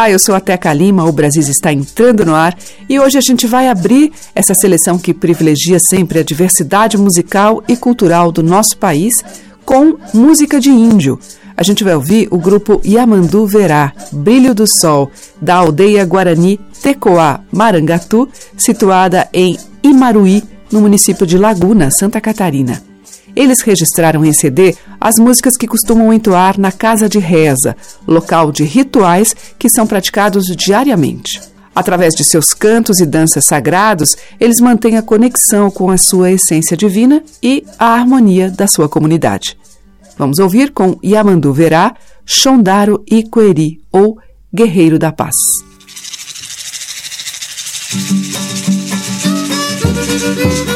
Olá, eu sou a Teca Lima, o Brasil está entrando no ar e hoje a gente vai abrir essa seleção que privilegia sempre a diversidade musical e cultural do nosso país com música de índio. A gente vai ouvir o grupo Yamandu Verá, Brilho do Sol, da aldeia Guarani Tecoá Marangatu, situada em Imaruí, no município de Laguna, Santa Catarina. Eles registraram em CD as músicas que costumam entoar na casa de reza, local de rituais que são praticados diariamente. Através de seus cantos e danças sagrados, eles mantêm a conexão com a sua essência divina e a harmonia da sua comunidade. Vamos ouvir com Yamandu Verá, Shondaro Ikueri, ou Guerreiro da Paz.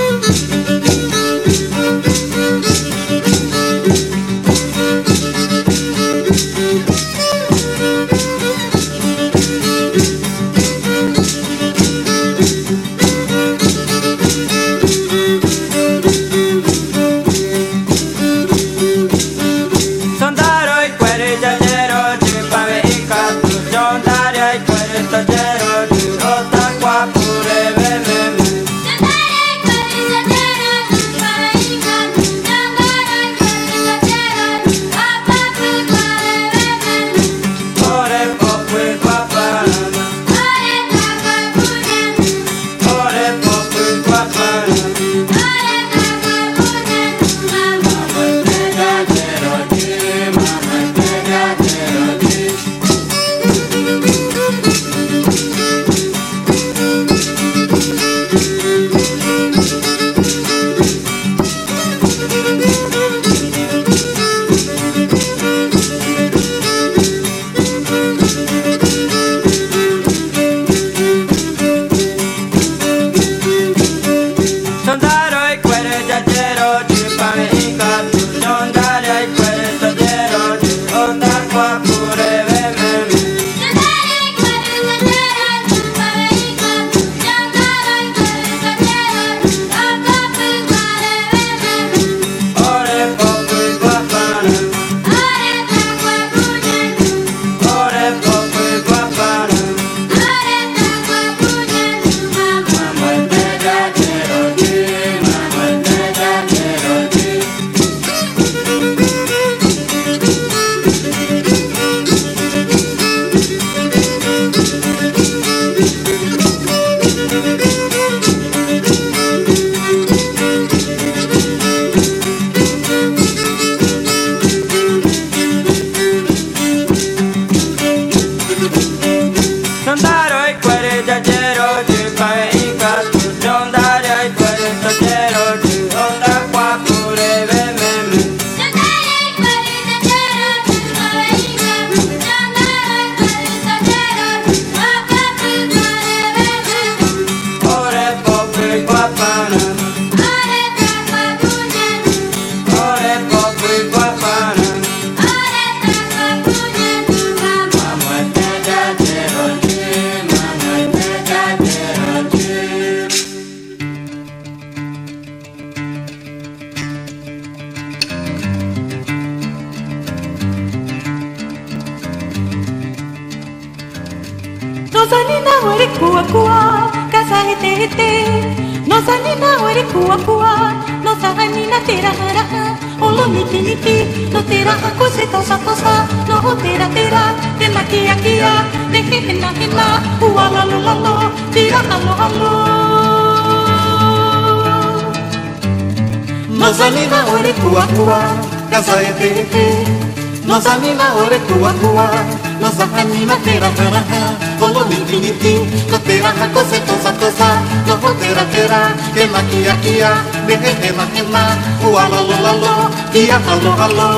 lalo Kia halo halo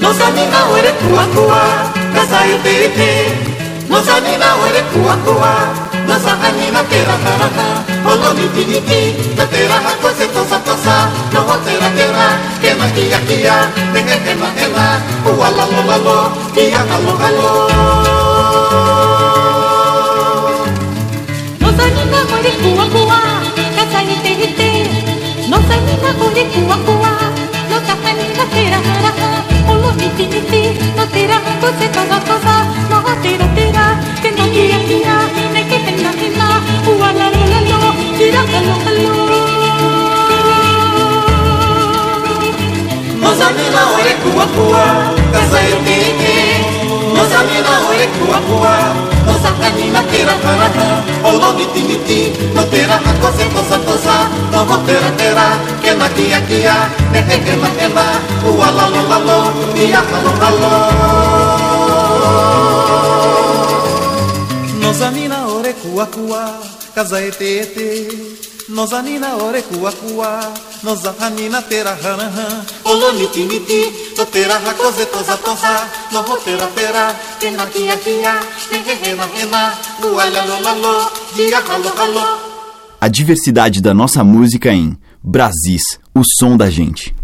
Nosa nina ore kua kua, kasa e te te Nosa nina ore kua kua, nosa anima tera tara Olo niti niti, no tera ha kose tosa tosa. No ho tera tera, kena kia kia Nehe hena hena, ua lalo lalo Kia halo halo Olo niti niti, no tera ha kose tosa tosa No ho tera tera, kena kia kia Nehe hena hena, ua lalo lalo Kia halo halo Nosa nina ore kua kua, kasa e te te Nosa nina ore kua kua, nosa anima tera tara Olo niti niti, no tera kena kia kia Nehe hena hena, ua lalo lalo Kia halo halo Nosa nina ore kua kua, kasa e te te. Nosa nina ore kua kua, nosa hanina tera hana ha Olo niti niti, no tera ha kose tosa tosa No ho tera tera, kena kia kia hena, ua lalo lalo Kia halo halo A diversidade da nossa música em Brasis, o som da gente.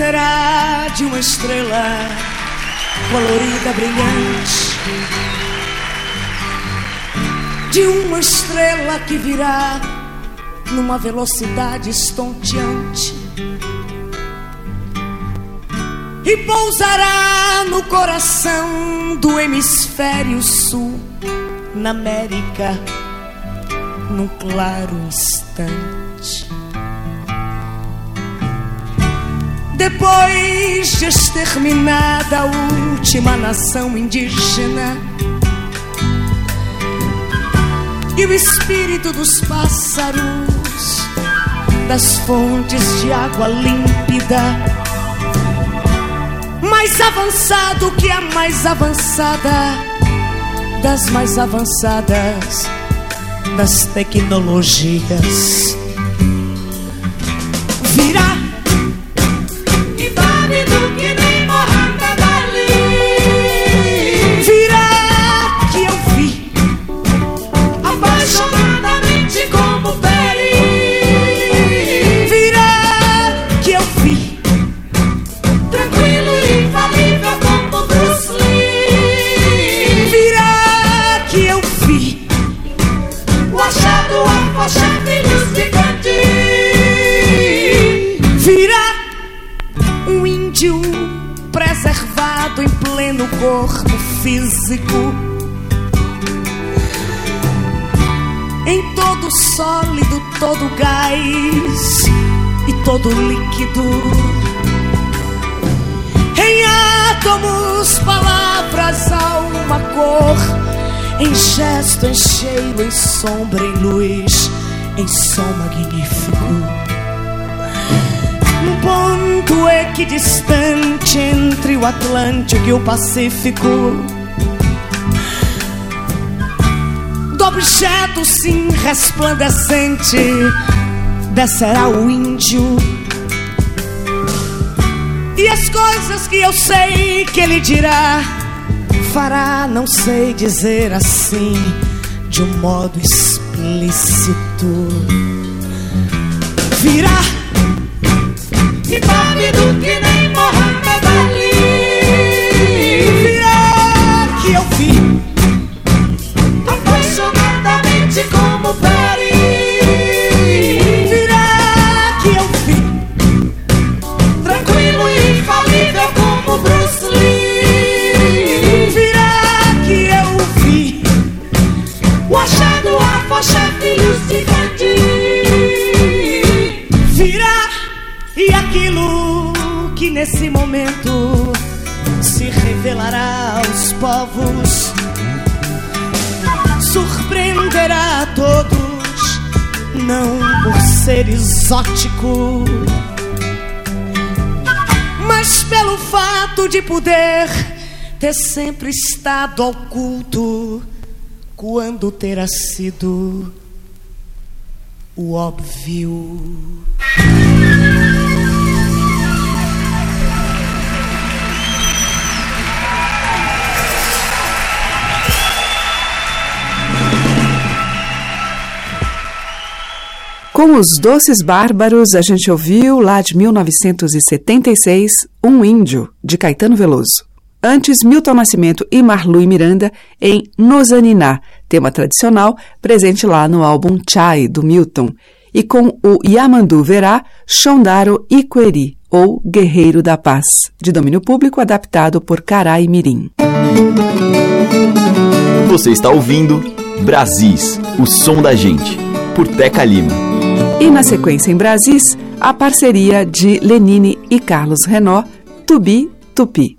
Descerá de uma estrela colorida, brilhante. De uma estrela que virá numa velocidade estonteante. E pousará no coração do hemisfério sul, na América, num claro instante. Depois de exterminada a última nação indígena E o espírito dos pássaros Das fontes de água límpida Mais avançado que a mais avançada Das mais avançadas Das tecnologias Virá físico. Em todo sólido, todo gás e todo líquido. Em átomos, palavras, alma, cor. Em gesto, em cheiro, em sombra, em luz. Em som magnífico. Ponto equidistante entre o Atlântico e o Pacífico Do objeto sim resplandecente Descerá o índio E as coisas que eu sei que ele dirá Fará, não sei dizer assim De um modo explícito lícito. Virar impávido que nem revelará aos povos surpreenderá a todos, não por ser exótico, mas pelo fato de poder ter sempre estado oculto quando terá sido o óbvio. Com os Doces Bárbaros, a gente ouviu, lá de 1976, Um Índio, de Caetano Veloso. Antes, Milton Nascimento e Marlu e Miranda em Nozaniná, tema tradicional presente lá no álbum Chai, do Milton. E com o Yamandu Verá, Shondaro Iqueri, ou Guerreiro da Paz, de domínio público adaptado por Carai Mirim. Você está ouvindo Brasis, o som da gente, por Teca Lima. E na sequência em Brasis, a parceria de Lenine e Carlos Renó, Tubi Tupi.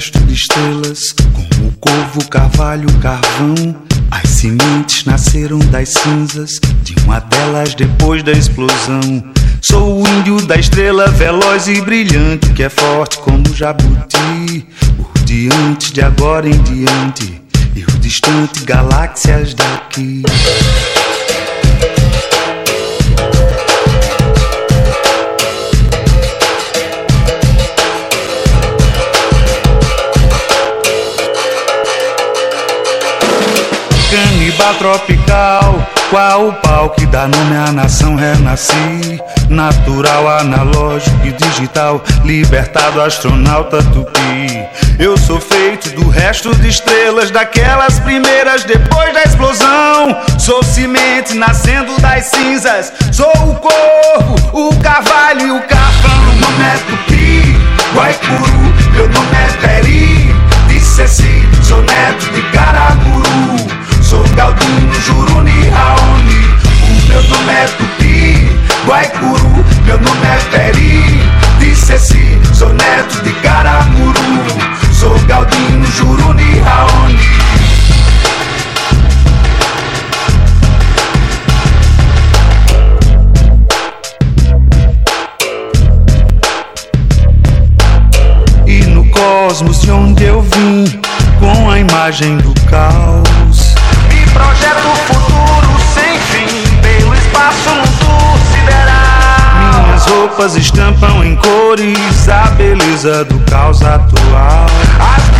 Resto de estrelas, como o corvo, o carvalho, o carvão. As sementes nasceram das cinzas de uma delas depois da explosão. Sou o índio da estrela veloz e brilhante, que é forte como o jabuti. Por diante de agora em diante, e o distante galáxias daqui. Canibal tropical, qual o pau que dá nome à nação renasci? Natural, analógico e digital, libertado astronauta tupi. Eu sou feito do resto de estrelas, daquelas primeiras depois da explosão. Sou semente nascendo das cinzas, sou o corvo, o carvalho e o carvão. Meu nome é tupi, guaicuru, meu nome é peri. Disse assim, sou neto de Caracuru. Sou Galdino, Juruni, Raoni. O meu nome é Tupi, Guaicuru. Meu nome é Peri, Disseci. Sou neto de Caramuru. Sou Galdino, Juruni, Raoni. No cosmos de onde eu vim Com a imagem do caos projeto futuro sem fim pelo espaço tour sideral. Minhas roupas estampam em cores a beleza do caos atual. As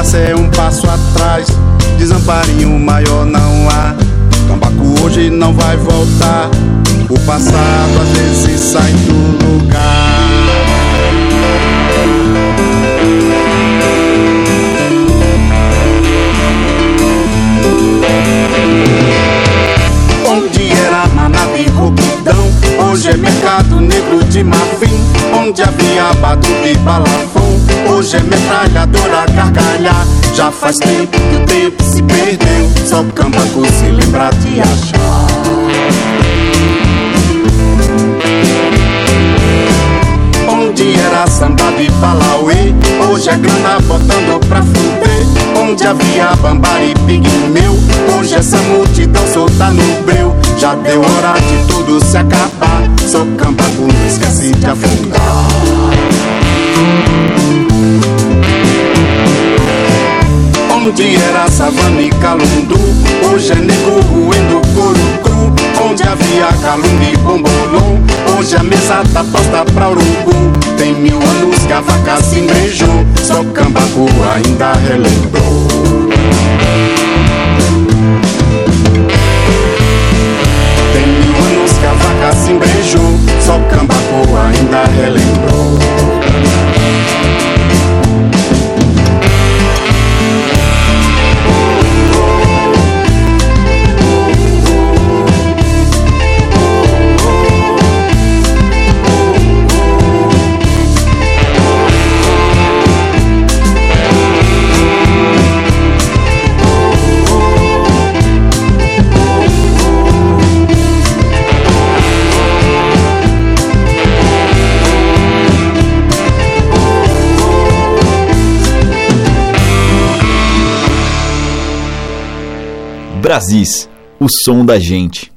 Fumaça é um passo atrás. Desamparinho maior não há. Cambaco hoje não vai voltar. O passado às vezes sai do lugar. Onde era manada e roquidão Hoje é mercado negro de marfim. Onde havia batuque e balafon Hoje é metralhadora gargalhar. Já faz tempo que o tempo se perdeu. Só cambaco se lembra de achar. Onde era samba de palauê Hoje é grana botando pra fuder. Onde havia bambá e pigmeu Hoje essa multidão solta no breu. Já deu hora de tudo se acabar. Só cambaco não esquece de afundar Onde era savana e calundu Hoje é nego roendo couro cru Onde havia calumbi e bombolom Hoje a mesa tá posta pra urubu. Tem mil anos que a vaca se embrejou Só cambaco ainda relembrou. Tem mil anos que a vaca se embrejou Só cambaco ainda relembrou Brasis, o som da gente.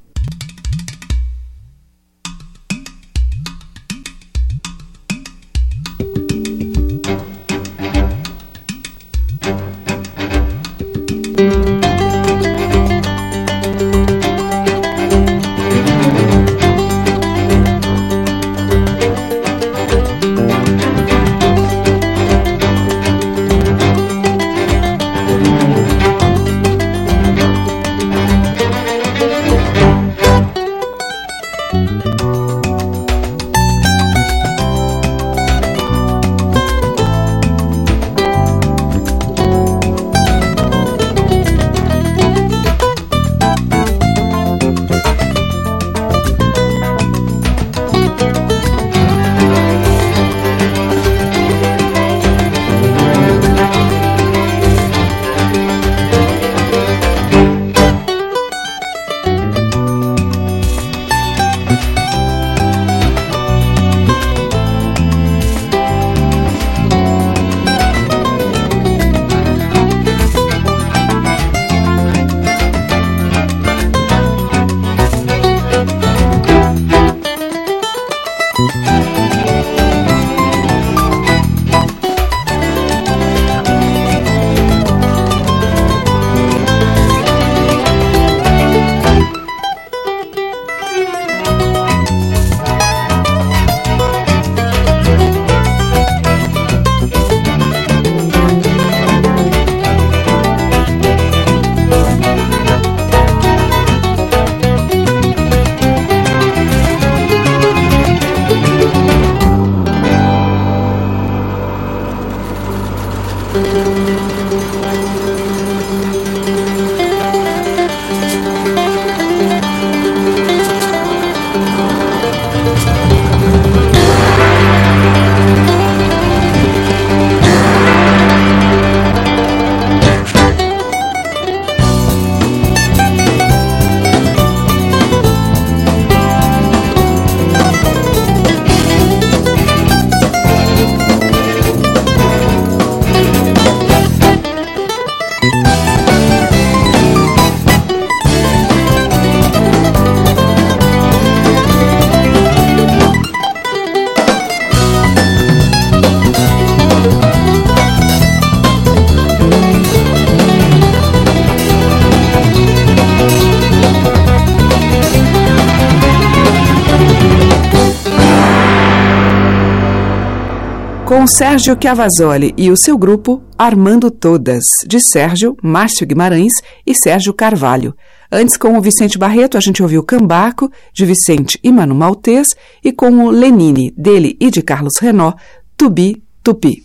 Sérgio Chiavasoli e o seu grupo Armando Todas, de Sérgio, Márcio Guimarães e Sérgio Carvalho. Antes, com o Vicente Barreto, a gente ouviu Cambaco, de Vicente e Mano Maltês, e com o Lenine, dele e de Carlos Renó, Tubi Tupi.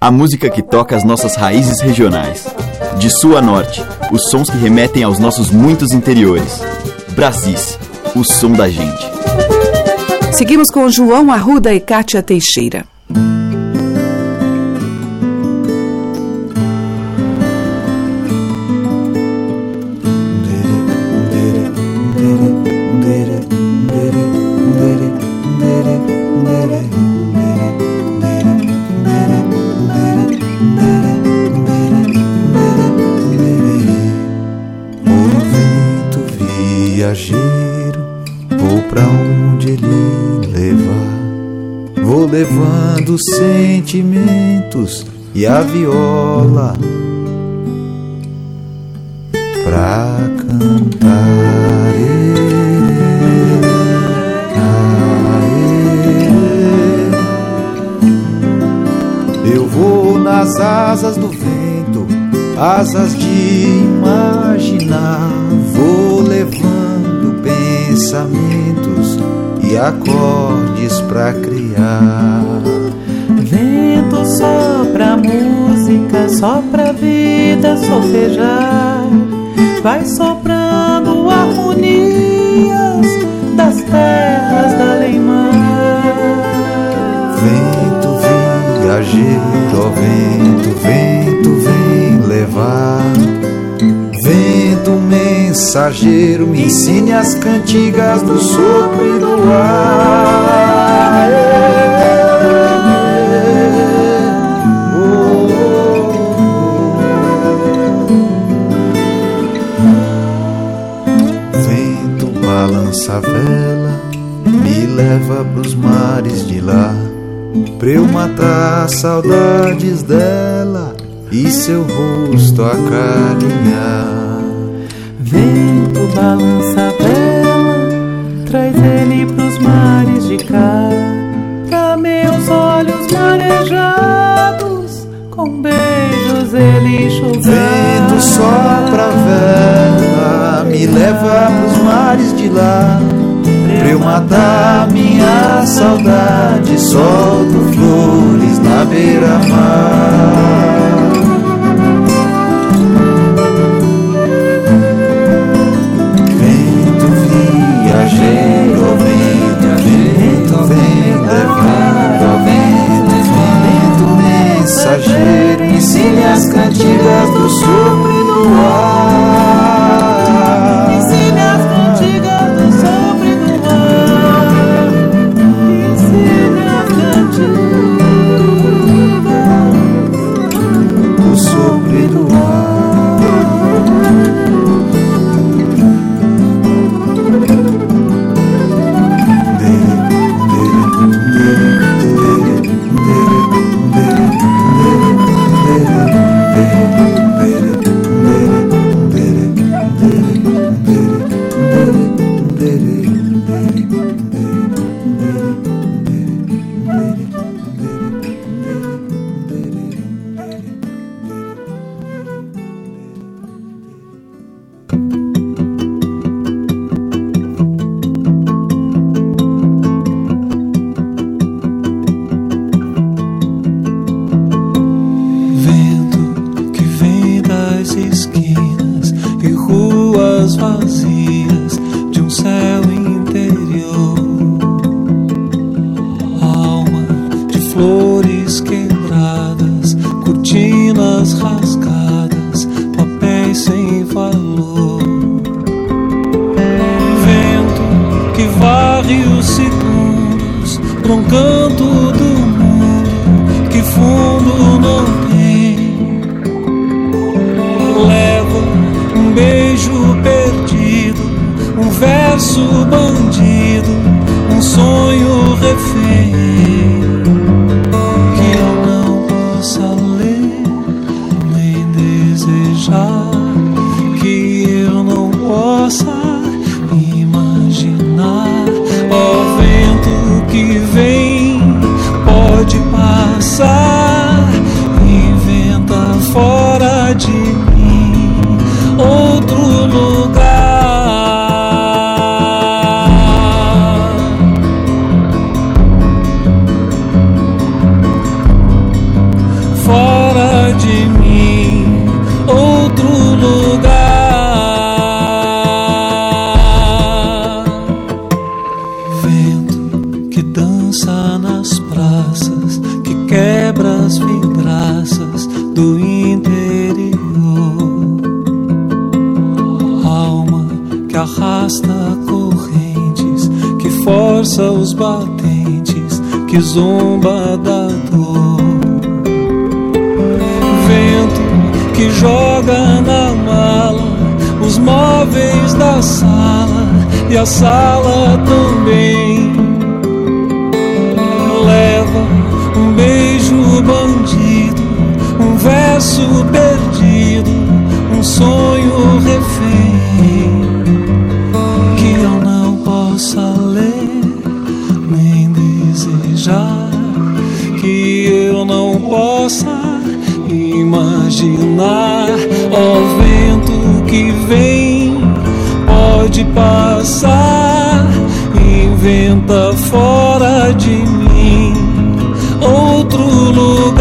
A música que toca as nossas raízes regionais. De sul a norte, os sons que remetem aos nossos muitos interiores. Brasis, o som da gente. Seguimos com João Arruda e Kátia Teixeira. Levando sentimentos e a viola pra cantar. Eu vou nas asas do vento, asas de imaginar, vou levando pensamentos e acordes pra criar. Vento sopra música, sopra vida, solfejar. Vai soprando harmonias das terras da Leimar. Vento viajeiro, vento, vento vem levar. Vento mensageiro, me ensine as cantigas do sopro e do ar. Matar saudades dela e seu rosto acarinhar. Vento balança a vela, traz ele pros mares de cá, pra meus olhos marejados, com beijos ele enxugar. Vento sopra a vela, me leva pros mares de lá, matar minha saudade, solto flores na beira-mar. Vento viajeiro, vento, vento vem levando, ó vento, vento mensageiro, ensine as cantigas do sopro e do ar. Das vidraças do interior. Alma que arrasta correntes, que força os batentes, que zomba da dor. Vento que joga na mala os móveis da sala e a sala também leva um beijo verso perdido, um sonho refém que eu não possa ler nem desejar, que eu não possa imaginar, ó vento que vem, pode passar, inventa fora de mim outro lugar.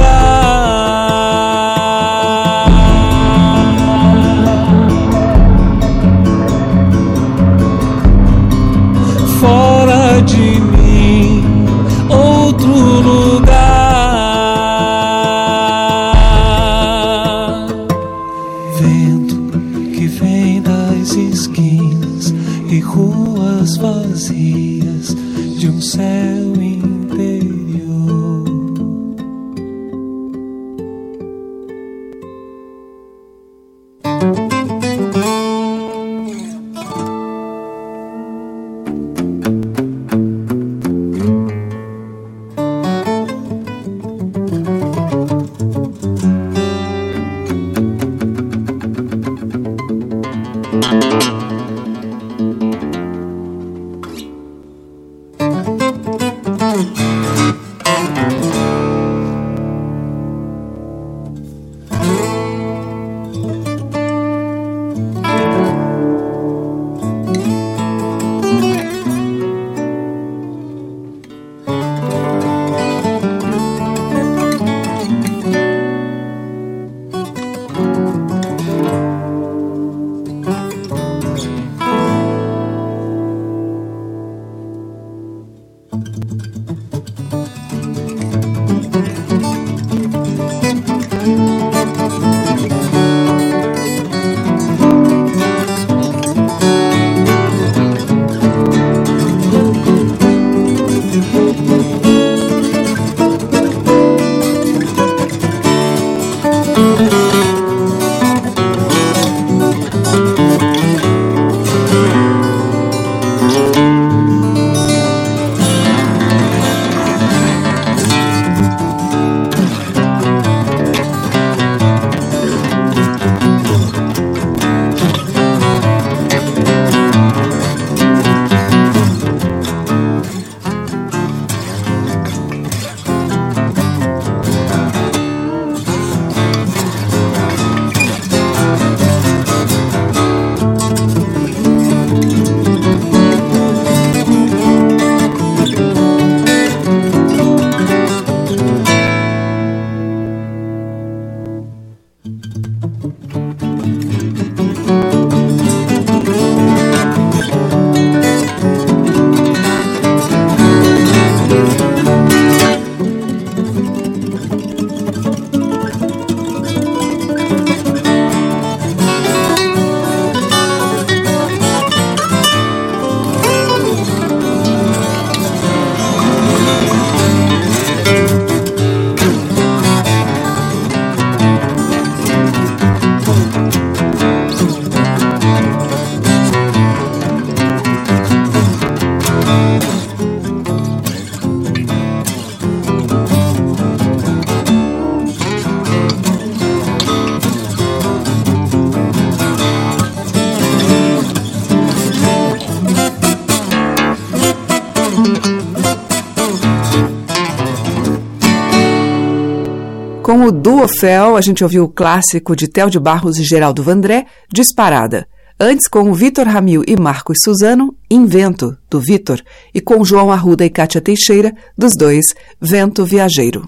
Com o Duo Fel, a gente ouviu o clássico de Theo de Barros e Geraldo Vandré, Disparada. Antes, com o Vitor Ramil e Marcos Suzano, Invento, do Vitor, e com João Arruda e Cátia Teixeira, dos dois, Vento Viajeiro.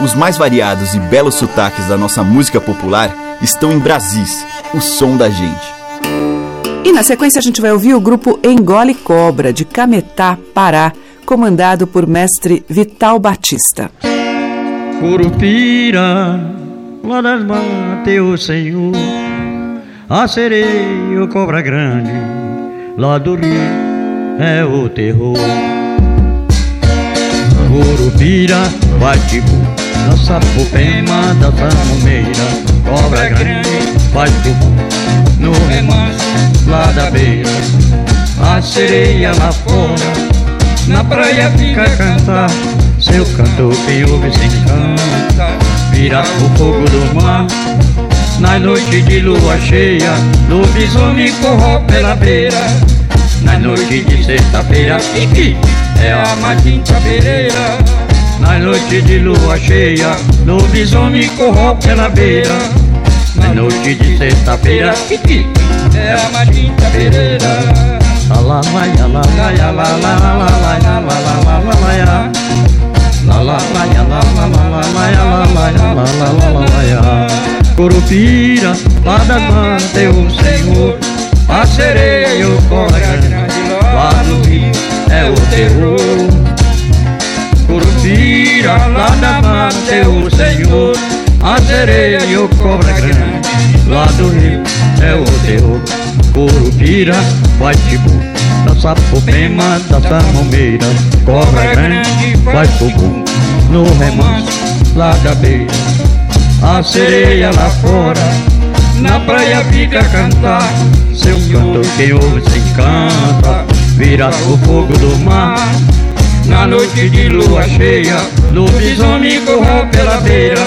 Os mais variados e belos sotaques da nossa música popular estão em Brasis, o som da gente. E na sequência a gente vai ouvir o grupo Engole Cobra, de Cametá, Pará, comandado por mestre Vital Batista. Curupira, lá das matas, Senhor, a sereia, o cobra grande, lá do rio é o terror. Curupira, batibu, da sapopema, da samumeira, cobra grande, tubo, no remanso, lá da beira, a sereia lá fora, na praia fica a cantar. Seu canto que ouve se encanta Vira o fogo do mar. Na noite de lua cheia Lobisomem corró pela beira. Na noite de sexta-feira é a matinta pereira. Na noite de lua cheia Lobisomem corró pela beira. Na noite de sexta-feira é a matinta pereira Curupira, lá da mata o senhor Parcereia o colega lá no rio é o terror. Curupira, lá da mata o senhor Parcereia o cobra grande lá do rio é o terror. Curupira, vai tipo da sapopema, da samomeira Cobra grande faz fogo no remanso lá da beira. A sereia lá fora, na praia fica a cantar. Seu canto quem ouve se encanta, vira o fogo do mar. Na noite de lua cheia, lobisomem correu pela beira.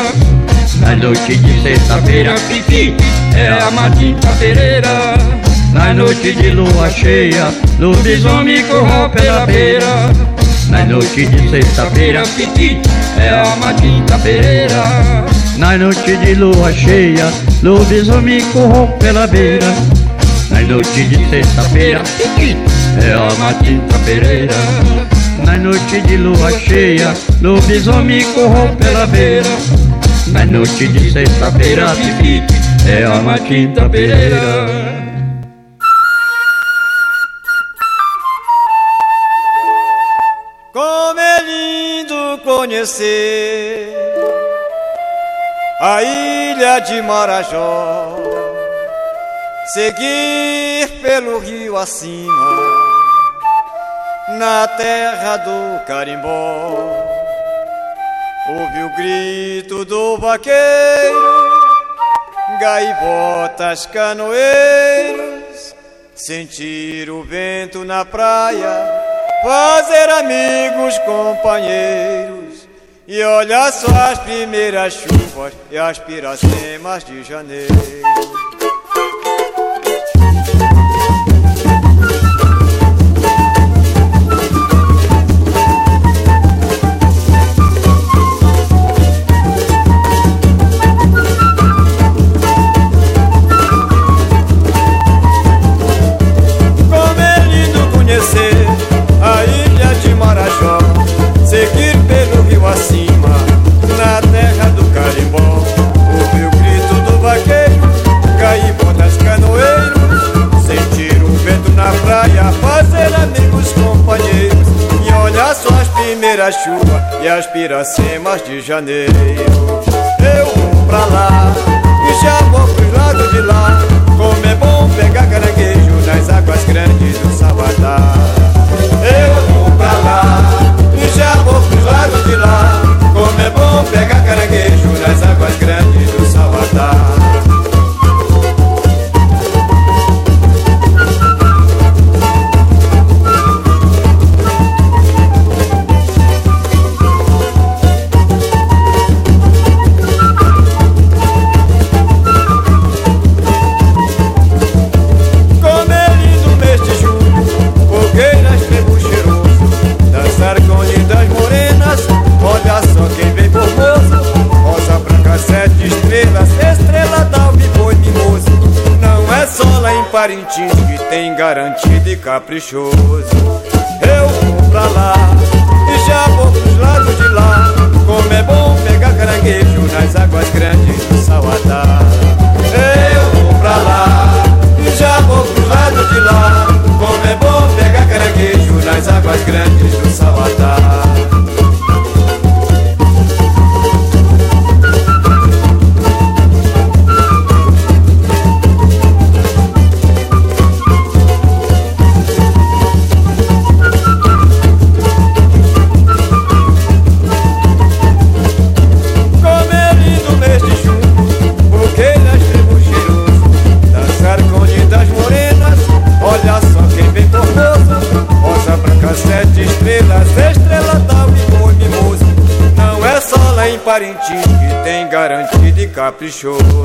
Na noite de sexta-feira, pipi, é a matinta pereira na noite de lua cheia, lobisomem correu pela beira. Na noite de sexta-feira, piti, é a matinta pereira. Na noite de lua cheia, lobisomem correu pela beira. Na noite de sexta-feira, piti, é a matinta pereira. Na noite de lua cheia, lobisomem correu pela beira. Na noite de sexta-feira, piti, é a matinta pereira. Conhecer a ilha de Marajó, seguir pelo rio acima, na terra do carimbó. Ouve o grito do vaqueiro, gaivotas, canoeiros, sentir o vento na praia fazer amigos, companheiros e olhar só as primeiras chuvas e as piracemas de janeiro. Como é lindo conhecer a ilha de Marajó, seguir pelo rio acima, na terra do carimbó. Ouvir o grito do vaqueiro, cair das canoeiros, sentir o vento na praia, fazer amigos, companheiros, e olhar só as primeiras chuvas e as piracemas de janeiro. Eu vou pra lá e já vou pros lados de lá, como é bom pegar caranguejo nas águas grandes do Sabadá. Caprichoso. Garantido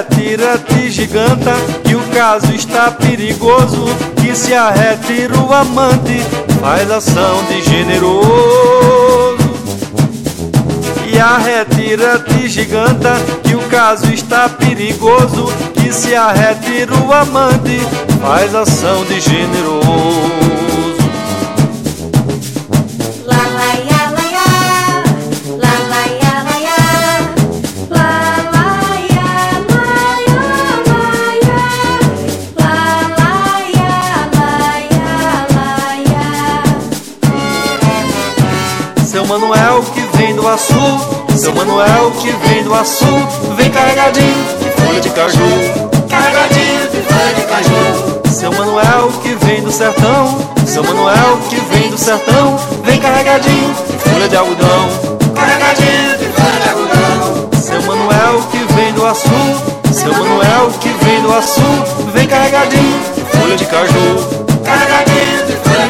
E a retira te giganta, que o caso está perigoso. Que se a retira o amante, faz ação de generoso. E a retira te giganta, que o caso está perigoso. Que se a retira o amante, faz ação de generoso. Que vem do Açu, seu Manuel que vem do Açu, vem carregadinho de folha de caju, carregadinho de folha de caju. Seu Manuel que vem do sertão, seu Manuel que vem do sertão, vem carregadinho de folha de algodão, carregadinho de folha de algodão. Seu Manuel que vem do Açu, seu Manuel que vem do açu vem carregadinho de folha de caju. Carregadinho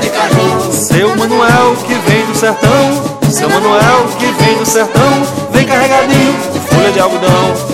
de caju. Seu Manuel que vem do sertão, seu Manuel que vem do sertão, vem carregadinho de folha de algodão.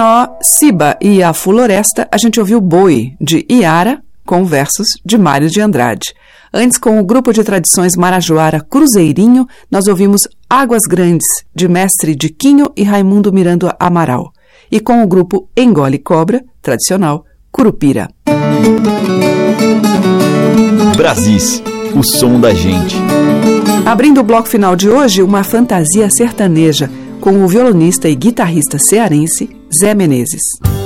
Iara Renó, Siba e a Floresta, a gente ouviu Boi, de Iara, com versos de Mário de Andrade. Antes, com o grupo de tradições marajoara Cruzeirinho, nós ouvimos Águas Grandes, de mestre Diquinho e Raimundo Miranda Amaral. E com o grupo Engole Cobra, tradicional, Curupira. Brasis, o som da gente. Abrindo o bloco final de hoje, uma fantasia sertaneja com o violonista e guitarrista cearense Zé Menezes.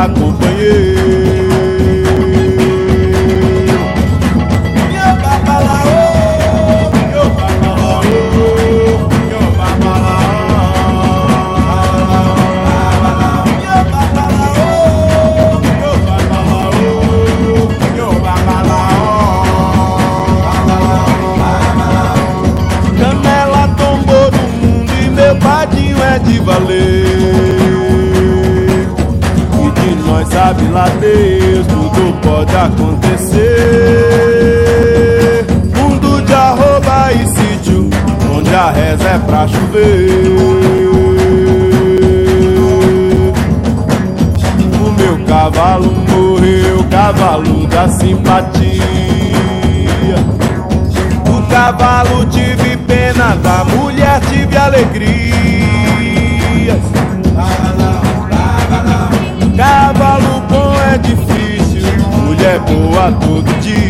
água Da simpatia. O cavalo tive pena, da mulher tive alegria. Cavalo bom é difícil, mulher boa todo dia.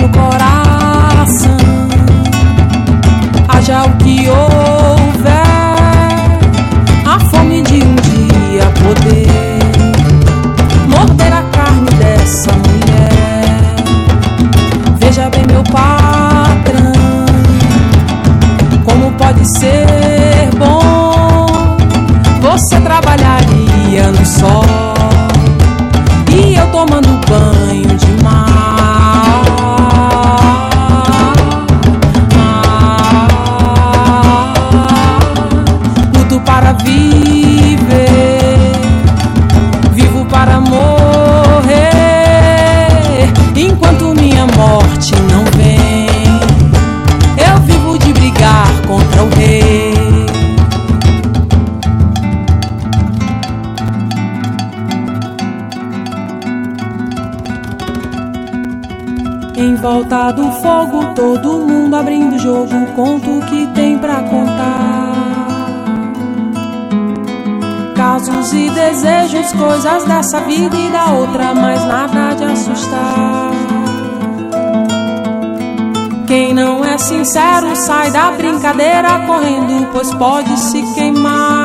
mio coisas dessa vida e da outra, mas nada de assustar. Quem não é sincero sai da brincadeira correndo, pois pode se queimar.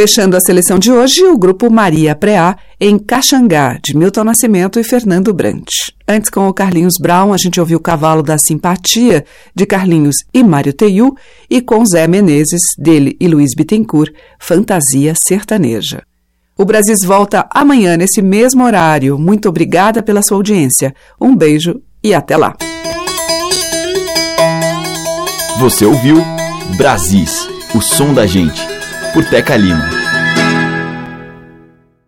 Fechando a seleção de hoje, o grupo Maria Preá, em Caxangá, de Milton Nascimento e Fernando Brant. Antes, com o Carlinhos Brown, a gente ouviu o Cavalo da Simpatia, de Carlinhos e Mário Teiu, e com Zé Menezes, dele e Luiz Bittencourt, Fantasia Sertaneja. O Brasil volta amanhã nesse mesmo horário. Muito obrigada pela sua audiência. Um beijo e até lá. Você ouviu Brasis, o som da gente, por Teca Lima.